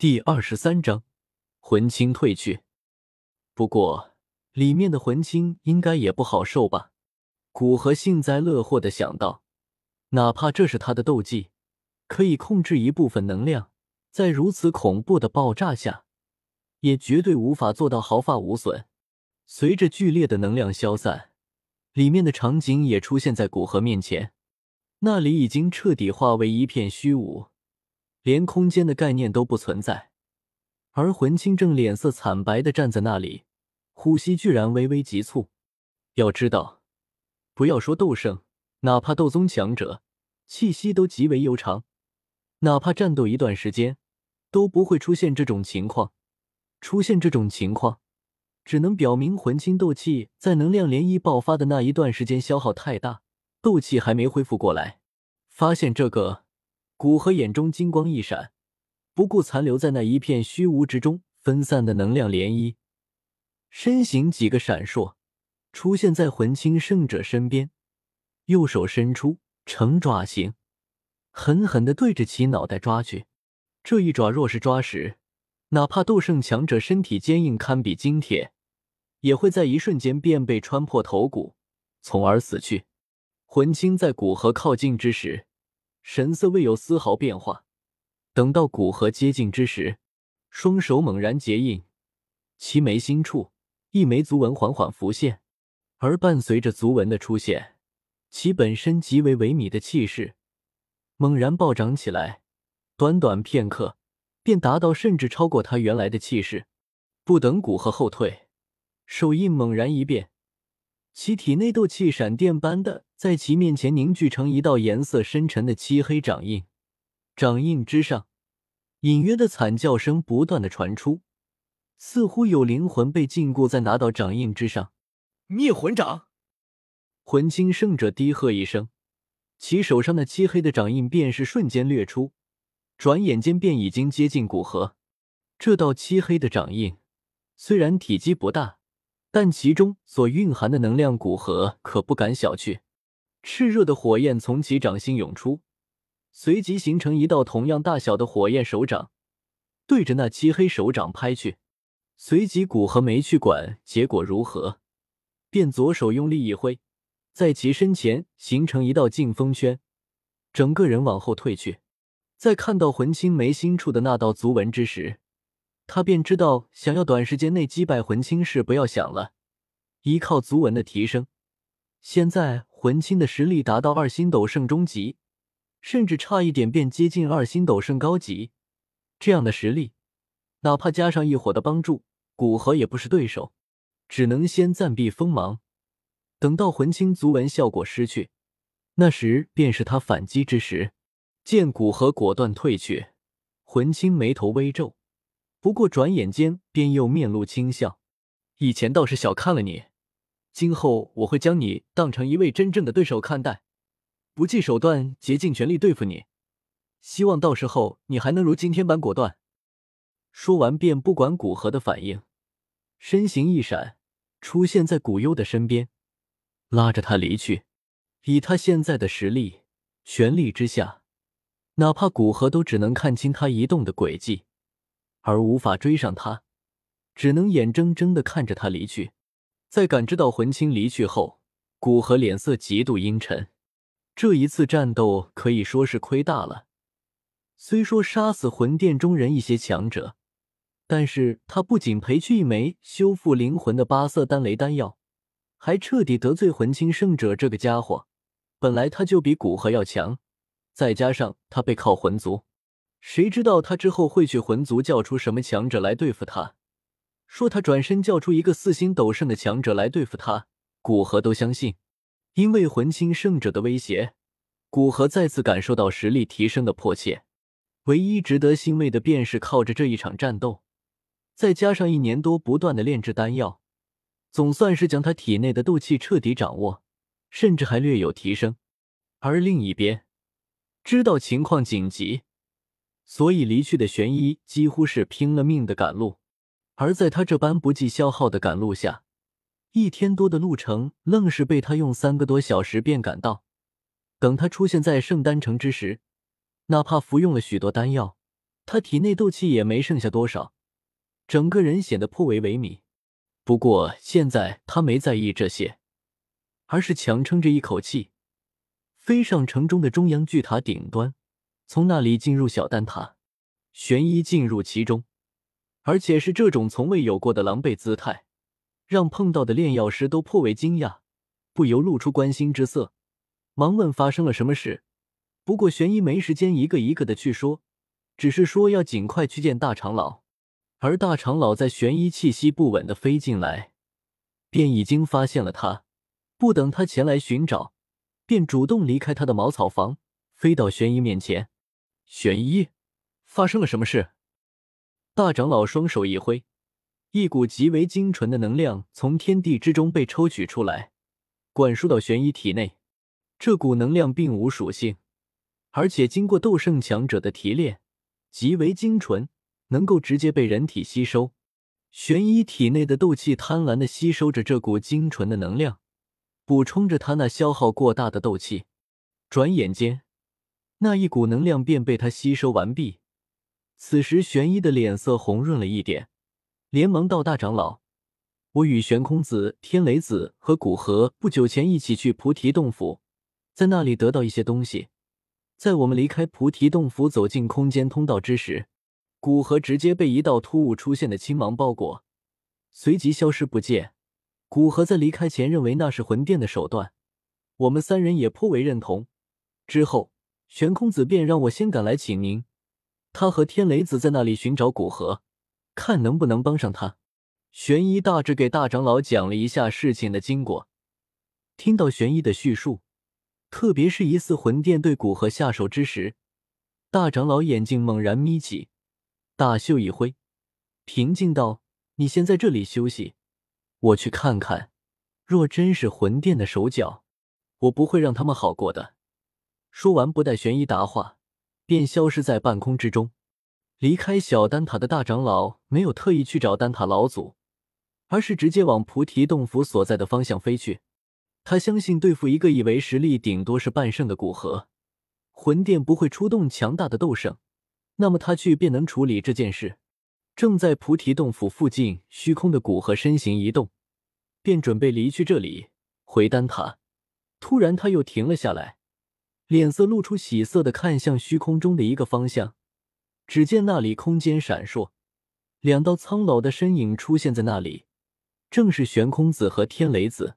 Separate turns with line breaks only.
第二十三章，魂青退去。不过，里面的魂青应该也不好受吧？古河幸灾乐祸的想到，哪怕这是他的斗技，可以控制一部分能量，在如此恐怖的爆炸下，也绝对无法做到毫发无损。随着剧烈的能量消散，里面的场景也出现在古河面前，那里已经彻底化为一片虚无。连空间的概念都不存在，而魂清正脸色惨白的站在那里，呼吸居然微微急促。要知道，不要说斗圣，哪怕斗宗强者，气息都极为悠长，哪怕战斗一段时间，都不会出现这种情况。出现这种情况，只能表明魂清斗气在能量涟漪爆发的那一段时间消耗太大，斗气还没恢复过来。发现这个。古河眼中金光一闪，不顾残留在那一片虚无之中分散的能量涟漪，身形几个闪烁，出现在魂青圣者身边，右手伸出成爪形，狠狠地对着其脑袋抓去。这一爪若是抓实，哪怕斗圣强者身体坚硬堪比金铁，也会在一瞬间便被穿破头骨，从而死去。魂青在古河靠近之时。神色未有丝毫变化。等到古河接近之时，双手猛然结印，其眉心处一枚足纹缓缓浮现，而伴随着足纹的出现，其本身极为萎靡的气势猛然暴涨起来。短短片刻，便达到甚至超过他原来的气势。不等古河后退，手印猛然一变。其体内斗气闪电般的在其面前凝聚成一道颜色深沉的漆黑掌印，掌印之上，隐约的惨叫声不断的传出，似乎有灵魂被禁锢在那道掌印之上。
灭魂掌！
魂清圣者低喝一声，其手上的漆黑的掌印便是瞬间掠出，转眼间便已经接近古河。这道漆黑的掌印虽然体积不大。但其中所蕴含的能量古河可不敢小觑，炽热的火焰从其掌心涌出，随即形成一道同样大小的火焰手掌，对着那漆黑手掌拍去。随即古河没去管结果如何，便左手用力一挥，在其身前形成一道劲风圈，整个人往后退去。在看到魂青眉心处的那道足纹之时。他便知道，想要短时间内击败魂青是不要想了。依靠足纹的提升，现在魂青的实力达到二星斗圣中级，甚至差一点便接近二星斗圣高级。这样的实力，哪怕加上一伙的帮助，古河也不是对手。只能先暂避锋芒，等到魂青足纹效果失去，那时便是他反击之时。见古河果断退去，魂青眉头微皱。不过转眼间便又面露轻笑。以前倒是小看了你，今后我会将你当成一位真正的对手看待，不计手段，竭尽全力对付你。希望到时候你还能如今天般果断。说完便不管古河的反应，身形一闪，出现在古幽的身边，拉着他离去。以他现在的实力，全力之下，哪怕古河都只能看清他移动的轨迹。而无法追上他，只能眼睁睁的看着他离去。在感知到魂青离去后，古河脸色极度阴沉。这一次战斗可以说是亏大了。虽说杀死魂殿中人一些强者，但是他不仅赔去一枚修复灵魂的八色丹雷丹药，还彻底得罪魂青圣者这个家伙。本来他就比古河要强，再加上他背靠魂族。谁知道他之后会去魂族叫出什么强者来对付他？说他转身叫出一个四星斗圣的强者来对付他，古河都相信。因为魂清圣者的威胁，古河再次感受到实力提升的迫切。唯一值得欣慰的便是靠着这一场战斗，再加上一年多不断的炼制丹药，总算是将他体内的斗气彻底掌握，甚至还略有提升。而另一边，知道情况紧急。所以离去的玄一几乎是拼了命的赶路，而在他这般不计消耗的赶路下，一天多的路程愣是被他用三个多小时便赶到。等他出现在圣丹城之时，哪怕服用了许多丹药，他体内斗气也没剩下多少，整个人显得颇为萎靡。不过现在他没在意这些，而是强撑着一口气，飞上城中的中央巨塔顶端，从那里进入小丹塔。玄一进入其中，而且是这种从未有过的狼狈姿态，让碰到的炼药师都颇为惊讶，不由露出关心之色，忙问发生了什么事。不过玄一没时间一个一个的去说，只是说要尽快去见大长老。而大长老在玄一气息不稳的飞进来，便已经发现了他，不等他前来寻找，便主动离开他的茅草房，飞到玄一面前。玄一，发生了什么事？大长老双手一挥，一股极为精纯的能量从天地之中被抽取出来，灌输到玄一体内。这股能量并无属性，而且经过斗圣强者的提炼，极为精纯。能够直接被人体吸收，玄一体内的斗气贪婪的吸收着这股精纯的能量，补充着他那消耗过大的斗气。转眼间，那一股能量便被他吸收完毕。此时，玄一的脸色红润了一点，连忙道：“大长老，我与玄空子、天雷子和古河不久前一起去菩提洞府，在那里得到一些东西。在我们离开菩提洞府，走进空间通道之时。”古河直接被一道突兀出现的青芒包裹，随即消失不见。古河在离开前认为那是魂殿的手段，我们三人也颇为认同。之后，玄空子便让我先赶来请您，他和天雷子在那里寻找古河，看能不能帮上他。玄一大致给大长老讲了一下事情的经过。听到玄一的叙述，特别是疑似魂殿对古河下手之时，大长老眼睛猛然眯起。大袖一挥，平静道：“你先在这里休息，我去看看。若真是魂殿的手脚，我不会让他们好过的。”说完，不待玄一答话，便消失在半空之中。离开小丹塔的大长老没有特意去找丹塔老祖，而是直接往菩提洞府所在的方向飞去。他相信，对付一个以为实力顶多是半圣的古河，魂殿不会出动强大的斗圣。那么他去便能处理这件事。正在菩提洞府附近虚空的古河身形一动，便准备离去这里回丹塔。突然他又停了下来，脸色露出喜色的看向虚空中的一个方向。只见那里空间闪烁，两道苍老的身影出现在那里，正是悬空子和天雷子。